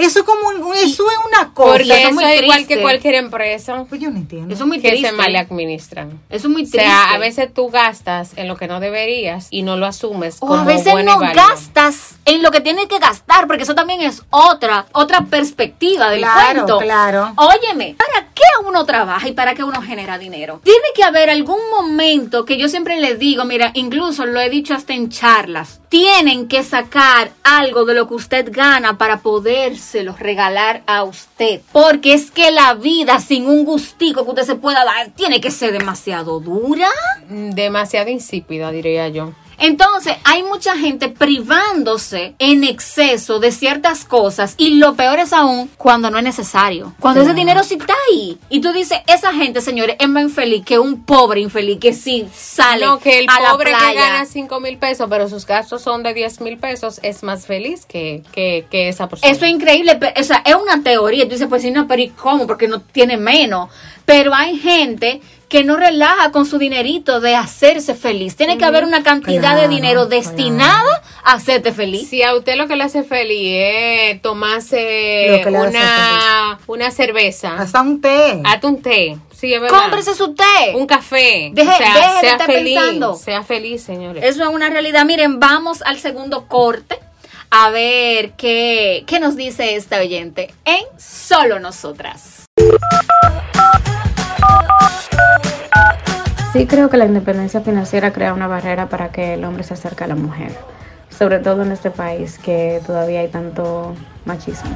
Eso es como un- eso es una cosa. Porque eso es eso muy es igual triste. que cualquier empresa Pues yo no entiendo. Eso es muy que triste. se mal administran. Eso es muy O triste. sea, a veces tú gastas en lo que no deberías y no lo asumes o como a veces bueno no gastas en lo que tienes que gastar, porque eso también es otra, otra perspectiva del Claro, cuento. claro. Óyeme, ¿para qué uno trabaja y para qué uno genera dinero? Tiene que haber algún momento que yo siempre le digo, mira, incluso lo he dicho hasta en charlas, tienen que sacar algo de lo que usted gana para podérselo regalar a usted. Porque es que la vida sin un gustico que usted se pueda dar tiene que ser demasiado dura. Mm, Demasiado insípida, diría yo. Entonces, hay mucha gente privándose en exceso de ciertas cosas y lo peor es aún cuando no es necesario. Cuando ese dinero sí está ahí. Y tú dices, esa gente, señores, es más infeliz que un pobre infeliz que sí sale No, que el a la pobre que gana 5 mil pesos, pero sus gastos son de 10 mil pesos, es más feliz que, que, que esa persona. Eso es increíble, o sea, es una teoría. Tú dices, pues sí, no, pero ¿y cómo? Porque no tiene menos. Pero hay gente que no relaja con su dinerito de hacerse feliz. Tiene que haber una cantidad de dinero destinada a hacerte feliz. Si a usted lo que le hace feliz es tomarse una, una cerveza, Hasta un té. hazte un té, sí, es verdad. Cómprese su té. un café. Deje- o sea, deje de estar feliz, pensando. sea feliz, señores. Eso es una realidad. Miren, vamos al segundo corte a ver qué, qué nos dice esta oyente en Solo Nosotras. Sí creo que la independencia financiera crea una barrera para que el hombre se acerque a la mujer, sobre todo en este país que todavía hay tanto machismo.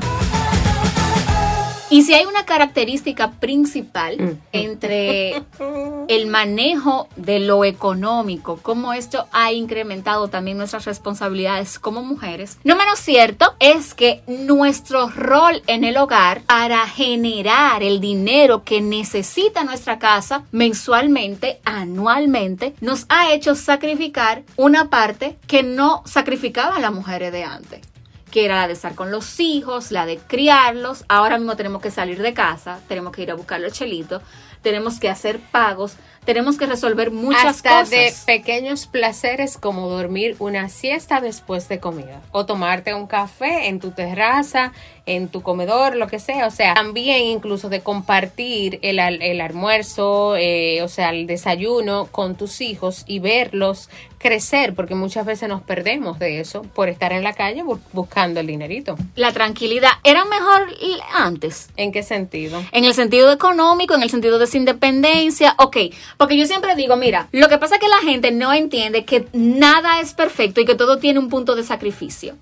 Y si hay una característica principal Mm. entre el manejo de lo económico, cómo esto ha incrementado también nuestras responsabilidades como mujeres, no menos cierto es que nuestro rol en el hogar para generar el dinero que necesita nuestra casa mensualmente, anualmente, nos ha hecho sacrificar una parte que no sacrificaban las mujeres de antes que era la de estar con los hijos, la de criarlos. Ahora mismo tenemos que salir de casa, tenemos que ir a buscar los chelitos, tenemos que hacer pagos, tenemos que resolver muchas Hasta cosas. de pequeños placeres como dormir una siesta después de comida o tomarte un café en tu terraza, en tu comedor, lo que sea. O sea, también incluso de compartir el, el almuerzo, eh, o sea, el desayuno con tus hijos y verlos crecer, porque muchas veces nos perdemos de eso por estar en la calle bu- buscando el dinerito. La tranquilidad era mejor antes. ¿En qué sentido? En el sentido económico, en el sentido de su independencia, ok. Porque yo siempre digo, mira, lo que pasa es que la gente no entiende que nada es perfecto y que todo tiene un punto de sacrificio.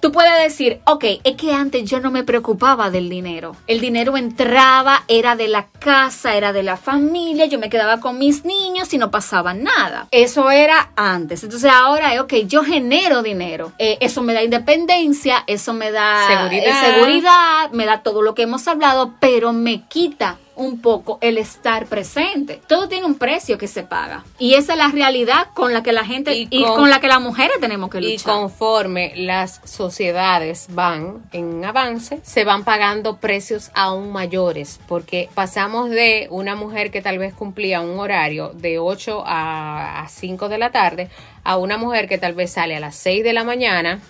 Tú puedes decir, ok, es que antes yo no me preocupaba del dinero. El dinero entraba, era de la casa, era de la familia, yo me quedaba con mis niños y no pasaba nada. Eso era antes. Entonces ahora es, ok, yo genero dinero. Eh, eso me da independencia, eso me da Seguridad. eh, seguridad, me da todo lo que hemos hablado, pero me quita un poco el estar presente. Todo tiene un precio que se paga. Y esa es la realidad con la que la gente Y y, con- con, la que las mujeres tenemos que Y luchar. conforme las sociedades van en avance, se van pagando precios aún mayores, porque pasamos de una mujer que tal vez cumplía un horario de 8 a, a 5 de la tarde a una mujer que tal vez sale a las 6 de la mañana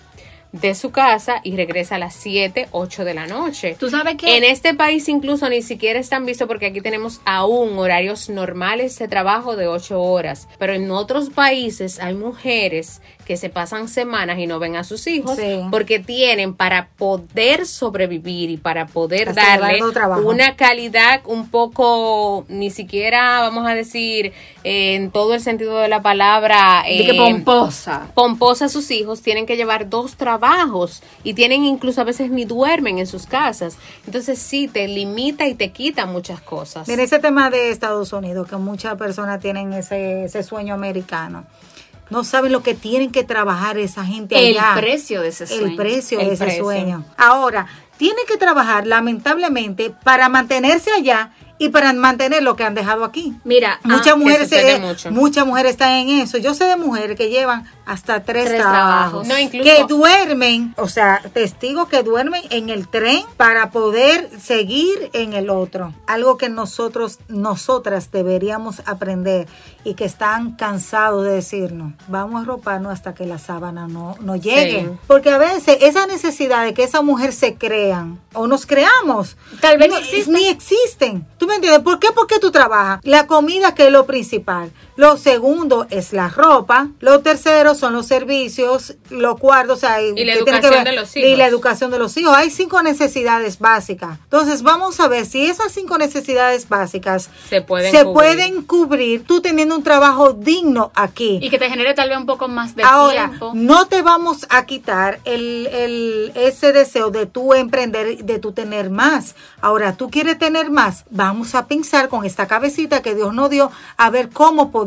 de su casa y regresa a las 7, 8 de la noche. Tú sabes que En este país incluso ni siquiera están visto porque aquí tenemos aún horarios normales de trabajo de 8 horas, pero en otros países hay mujeres que se pasan semanas y no ven a sus hijos Sí. porque tienen para poder sobrevivir y para poder Hasta darle una calidad un poco, ni siquiera vamos a decir eh, en todo el sentido de la palabra, de que eh, pomposa. pomposa a sus hijos, tienen que llevar dos trabajos y tienen incluso a veces ni duermen en sus casas. Entonces sí, te limita y te quita muchas cosas. Mira, ese tema de Estados Unidos, que muchas personas tienen ese, ese sueño americano. No saben lo que tienen que trabajar esa gente El allá. precio de ese sueño. El precio El de ese precio. sueño. Ahora, tienen que trabajar lamentablemente para mantenerse allá y para mantener lo que han dejado aquí. Mira, Muchas ah, mujeres, sucede eh, mucho. muchas mujeres están en eso. Yo sé de mujeres que llevan hasta tres, Tres trabajos. No, incluso- que duermen, o sea, testigos que duermen en el tren para poder seguir en el otro. Algo que nosotros, nosotras deberíamos aprender y que están cansados de decirnos, vamos a roparnos hasta que la sábana no, no llegue. Sí. Porque a veces esa necesidad de que esa mujer se crean o nos creamos, Tal vez no- ni existen. ni existen. ¿Tú me entiendes? ¿Por qué? Porque tú trabajas. La comida que es lo principal. Lo segundo es la ropa. Lo tercero son los servicios. Lo cuarto, o sea, Y la educación que ver- de los Y hijos. la educación de los hijos. Hay cinco necesidades básicas. Entonces vamos a ver si esas cinco necesidades básicas Se pueden se cubrir. pueden cubrir tú teniendo un trabajo digno aquí. Y que te genere tal vez un poco más de Ahora, tiempo. no te vamos a quitar el, el- ese deseo de tú emprender, de tú tener más. Ahora, tú quieres tener más. Vamos a pensar con esta cabecita que Dios nos dio a ver cómo podemos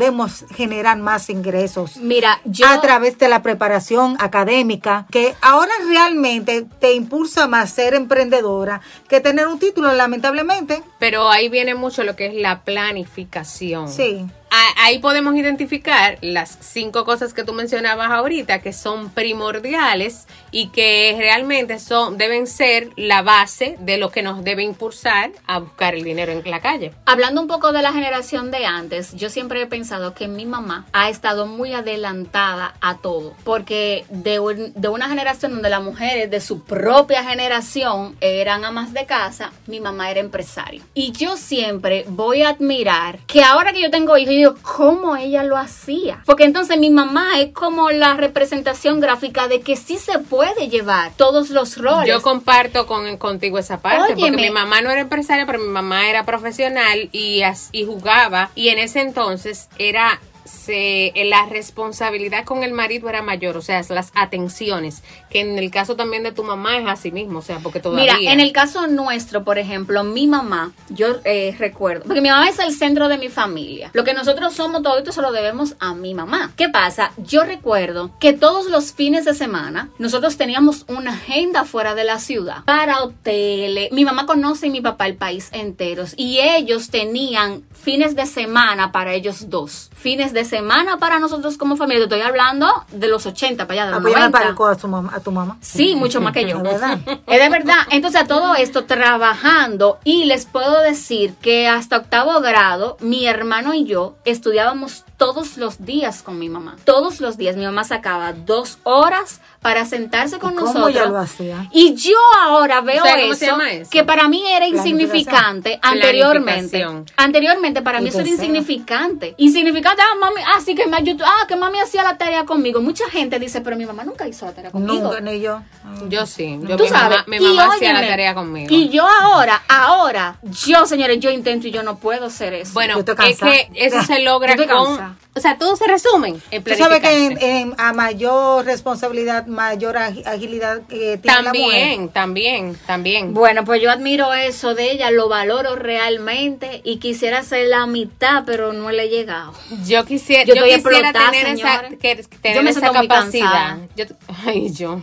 generar más ingresos. Mira, yo a través de la preparación académica, que ahora realmente te impulsa más ser emprendedora que tener un título, lamentablemente. Pero ahí viene mucho lo que es la planificación. Sí. Ahí podemos identificar las cinco cosas que tú mencionabas ahorita que son primordiales y que realmente son deben ser la base de lo que nos debe impulsar a buscar el dinero en la calle. Hablando un poco de la generación de antes, yo siempre he pensado que mi mamá ha estado muy adelantada a todo, porque de, de una generación donde las mujeres de su propia generación eran amas de casa, mi mamá era empresaria. Y yo siempre voy a admirar que ahora que yo tengo hijos, digo, ¿cómo ella lo hacía? Porque entonces mi mamá es como la representación gráfica de que sí se puede llevar todos los roles. Yo comparto con, contigo esa parte, Óyeme. porque mi mamá no era empresaria, pero mi mamá era profesional y, y jugaba. Y en ese entonces era se, la responsabilidad con el marido era mayor, o sea, las atenciones, que en el caso también de tu mamá es así mismo, o sea, porque todavía... Mira, en el caso nuestro, por ejemplo, mi mamá, yo eh, recuerdo, porque mi mamá es el centro de mi familia. Lo que nosotros somos, todo esto se lo debemos a mi mamá. ¿Qué pasa? Yo recuerdo que todos los fines de semana nosotros teníamos una agenda fuera de la ciudad para hoteles. Mi mamá conoce y mi papá el país enteros y ellos tenían fines de semana para ellos dos. fines de semana para nosotros como familia. Te estoy hablando de los 80 para allá, de los Apoyame 90. para a, su mamá, a tu mamá. Sí, mucho más que yo. Es verdad. Es de verdad. Entonces, a todo esto, trabajando, y les puedo decir que hasta octavo grado, mi hermano y yo estudiábamos todos los días con mi mamá. Todos los días. Mi mamá sacaba dos horas para sentarse con ¿Y cómo nosotros. ella lo hacía? Y yo ahora veo ¿Sabes cómo se eso, llama eso? que para mí era insignificante anteriormente. Anteriormente para mí eso era insignificante. Insignificante, ah, mami, ah, sí que me ayudó, ah, que mami hacía la tarea conmigo. Mucha gente dice, pero mi mamá nunca hizo la tarea conmigo. Nunca, ni yo. Yo sí. Yo, Tú mi sabes, mamá, mi mamá hacía la tarea conmigo. Y yo ahora, ahora, yo, señores, yo intento y yo no puedo hacer eso. bueno, es que eso se logra con... 자 O sea, todo se resume en Tú sabes que en- a mayor responsabilidad, mayor ag- agilidad que tiene la mujer. También, también, también. Bueno, pues yo admiro eso de ella, lo valoro realmente y quisiera ser la mitad, pero no le he llegado. Yo quisiera, Yo yo quisiera tener esa, que- tener Yo me esa siento muy capacidad. Yo, ay, yo,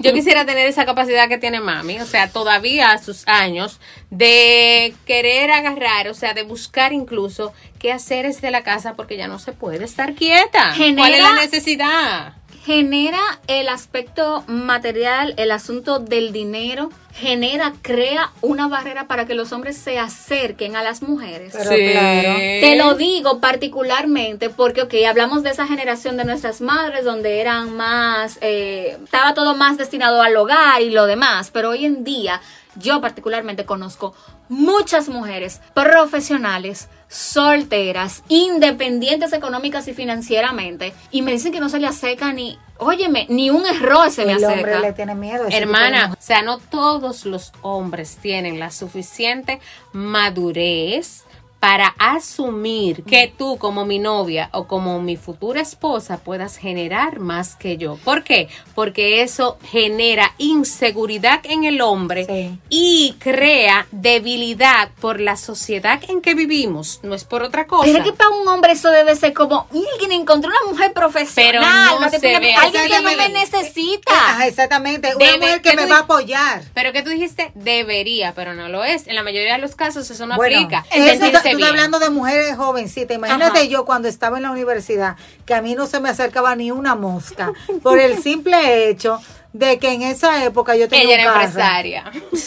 yo quisiera tener esa capacidad que tiene mami, o sea, todavía a sus años, de querer agarrar, o sea, de buscar incluso qué hacer desde la casa porque ya no se puede estar quieta. ¿Cuál es Genera- la necesidad? Genera el aspecto material, el asunto del dinero, genera, crea una barrera para que los hombres se acerquen a las mujeres. Pero claro. Te lo digo particularmente porque, ok, hablamos de esa generación de nuestras madres donde eran más, eh, estaba todo más destinado al hogar y lo demás, pero hoy en día yo particularmente conozco muchas mujeres profesionales, solteras, independientes económicas y financieramente y me dicen que no se le acerca ni, óyeme, ni un error se me El hombre acerca. le tiene miedo. Hermana, o sea, no todos los hombres tienen la suficiente madurez para asumir que tú como mi novia o como mi futura esposa puedas generar más que yo. ¿Por qué? Porque eso genera inseguridad en el hombre Sí. y crea debilidad por la sociedad en que vivimos, no es por otra cosa. Pero es que para un hombre eso debe ser como alguien encontró una mujer profesional, Pero no te se pone- ve alguien que no me necesita. Ajá, exactamente. Una Debe- mujer que ¿qué me va a apoyar. Pero que tú dijiste debería, pero no lo es. En la mayoría de los casos eso no Bueno, aplica. eso, Sentirse estás bien. hablando de mujeres jovencitas. Imagínate Ajá. yo cuando estaba en la universidad, que a mí no se me acercaba ni una mosca, por el simple hecho de que en esa época yo tenía Ella un era carro. empresaria.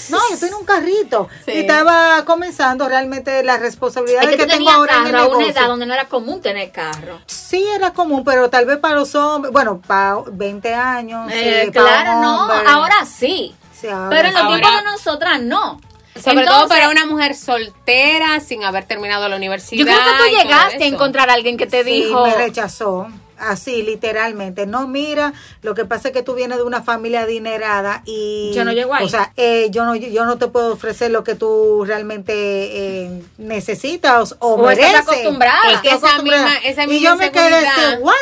No, yo tenía un carrito. Sí. Y estaba comenzando realmente la responsabilidad Es que tengo ahora en el carro a una negocio. edad donde no era común tener carro. Sí, era común, pero tal vez para los hombres, bueno, para 20 años. Eh, sí, claro, no, ahora sí. Sí, ahora Pero en los tiempos de nosotras no. Sobre todo para una mujer soltera, sin haber terminado la universidad. Yo creo que tú llegaste a encontrar a alguien que te Sí, dijo. me rechazó. Así, literalmente. No, mira, lo que pasa es que tú vienes de una familia adinerada y... Yo no llego ahí. O sea, eh, yo, no, yo no te puedo ofrecer lo que tú realmente eh, necesitas o, O estás mereces. acostumbrada. Es que Estás esa acostumbrada. misma- esa y yo me quedé ¿what?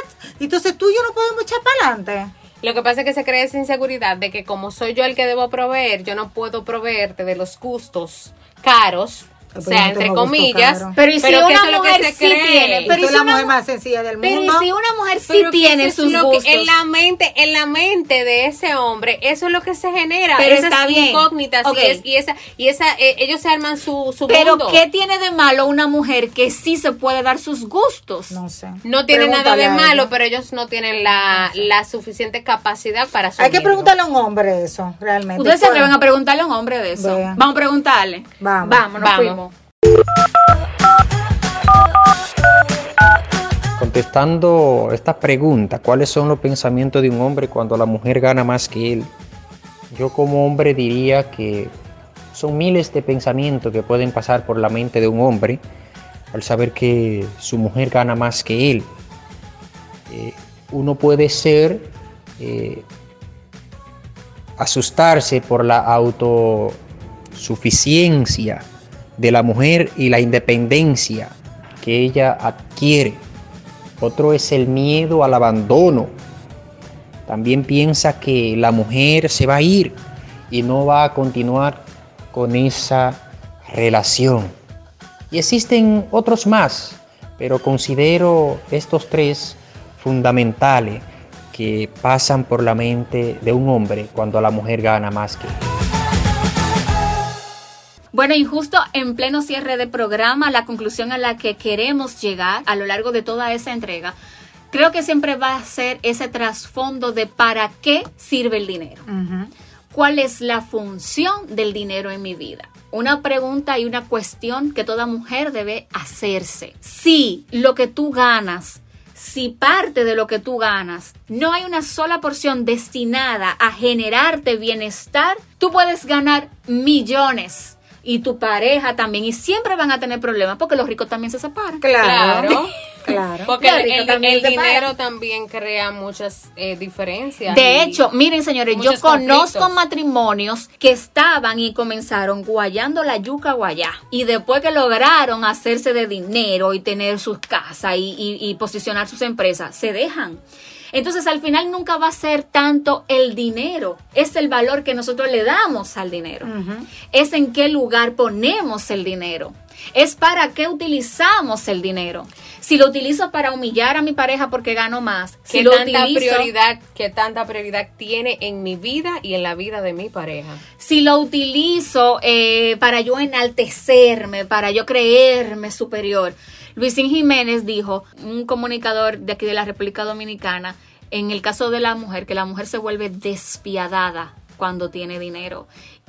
Entonces tú y yo no podemos echar para adelante. Lo que pasa es que se crea esa inseguridad de que como soy yo el que debo proveer, yo no puedo proveerte de los gustos caros, o Pero sea, entre comillas. caro. Pero ¿y si que una eso es lo que mujer sí tiene? Pero Pero soy si la una mujer mu- más sencilla del Pero mundo. y si una mujer sí Pero tiene sus lo que- gustos. en la mente, en la mente de ese hombre, eso es lo que se genera. Pero esas está bien. incógnitas Ok. y, es- y esa, y esa, eh, ellos se arman su, su Pero mundo. ¿qué tiene de malo una mujer que sí se puede dar sus gustos? No sé. No tiene nada de malo, pero ellos no tienen la, la suficiente capacidad para Hay que preguntarle a un hombre eso, realmente. Ustedes se atreven a preguntarle a un hombre de eso. Vean. Vamos a preguntarle. Vamos. Vamos, nos Vamos. fuimos. Contestando esta pregunta, ¿cuáles son los pensamientos de un hombre cuando la mujer gana más que él? Yo como hombre diría que son miles de pensamientos que pueden pasar por la mente de un hombre al saber que su mujer gana más que él. Eh, uno puede ser eh, asustarse por la autosuficiencia de la mujer y la independencia que ella adquiere. Otro es el miedo al abandono. También piensa que la mujer se va a ir y no va a continuar con esa relación. Y existen otros más, pero considero estos tres fundamentales que pasan por la mente de un hombre cuando la mujer gana más que él. Bueno, y justo en pleno cierre de programa, la conclusión a la que queremos llegar a lo largo de toda esa entrega, creo que siempre va a ser ese trasfondo de para qué sirve el dinero. ¿Cuál es la función del dinero en mi vida? Una pregunta y una cuestión que toda mujer debe hacerse. Si lo que tú ganas si parte de lo que tú ganas no hay una sola porción destinada a generarte bienestar, tú puedes ganar millones y tu pareja también y siempre van a tener problemas porque los ricos también se separan. Claro. Claro. Porque el, también dinero también crea muchas eh, diferencias. De hecho, miren señores, yo conozco conflictos. matrimonios que estaban y comenzaron guayando la yuca guayá y después que lograron hacerse de dinero y tener sus casas y, y- y posicionar sus empresas, se dejan. Entonces al final nunca va a ser tanto el dinero, es el valor que nosotros le damos al dinero, es en qué lugar ponemos el dinero, es para qué utilizamos el dinero. Si lo utilizo para humillar a mi pareja porque gano más, si ¿Qué lo tanta utilizo- prioridad, qué tanta prioridad tiene en mi vida y en la vida de mi pareja? si lo utilizo eh, para yo enaltecerme, para yo creerme superior. Luisín Jiménez dijo, un comunicador de aquí de la República Dominicana, en el caso de la mujer, que la mujer se vuelve despiadada cuando tiene dinero.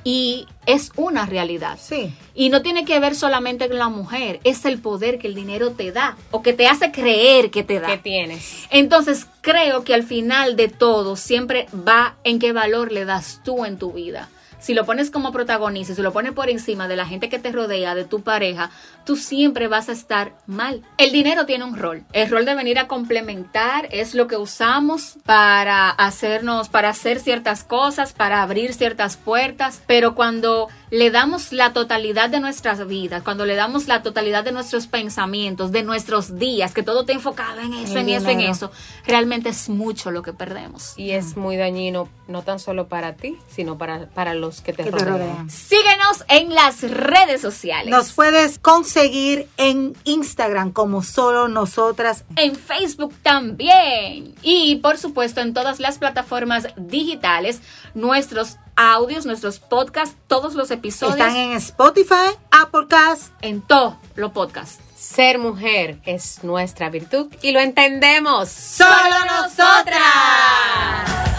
Y es una realidad. Sí. Y no tiene que ver solamente con la mujer, es el poder que el dinero te da o que te hace creer que te da. ¿Qué tienes? Entonces creo que al final de todo siempre va en qué valor le das tú en tu vida. Si lo pones como protagonista, si lo pones por encima de la gente que te rodea, de tu pareja, tú siempre vas a estar mal. El dinero tiene un rol. El rol de venir a complementar es lo que usamos para hacernos, para hacer ciertas cosas, para abrir ciertas puertas. Pero cuando le damos la totalidad de nuestras vidas, cuando le damos la totalidad de nuestros pensamientos, de nuestros días, que todo te enfocado en eso, El en eso, en eso, realmente es mucho lo que perdemos. Y es muy dañino, no tan solo para ti, sino para, para los que te Que te rodean. rodean. Síguenos en las redes sociales. Nos puedes conseguir en Instagram como solo nosotras. en Facebook también. Y por supuesto en todas las plataformas digitales, nuestros audios, nuestros podcasts, todos los episodios Están en Spotify, Applecast. en todos los podcasts. Ser mujer es nuestra virtud y lo entendemos. ¡Solo nosotras!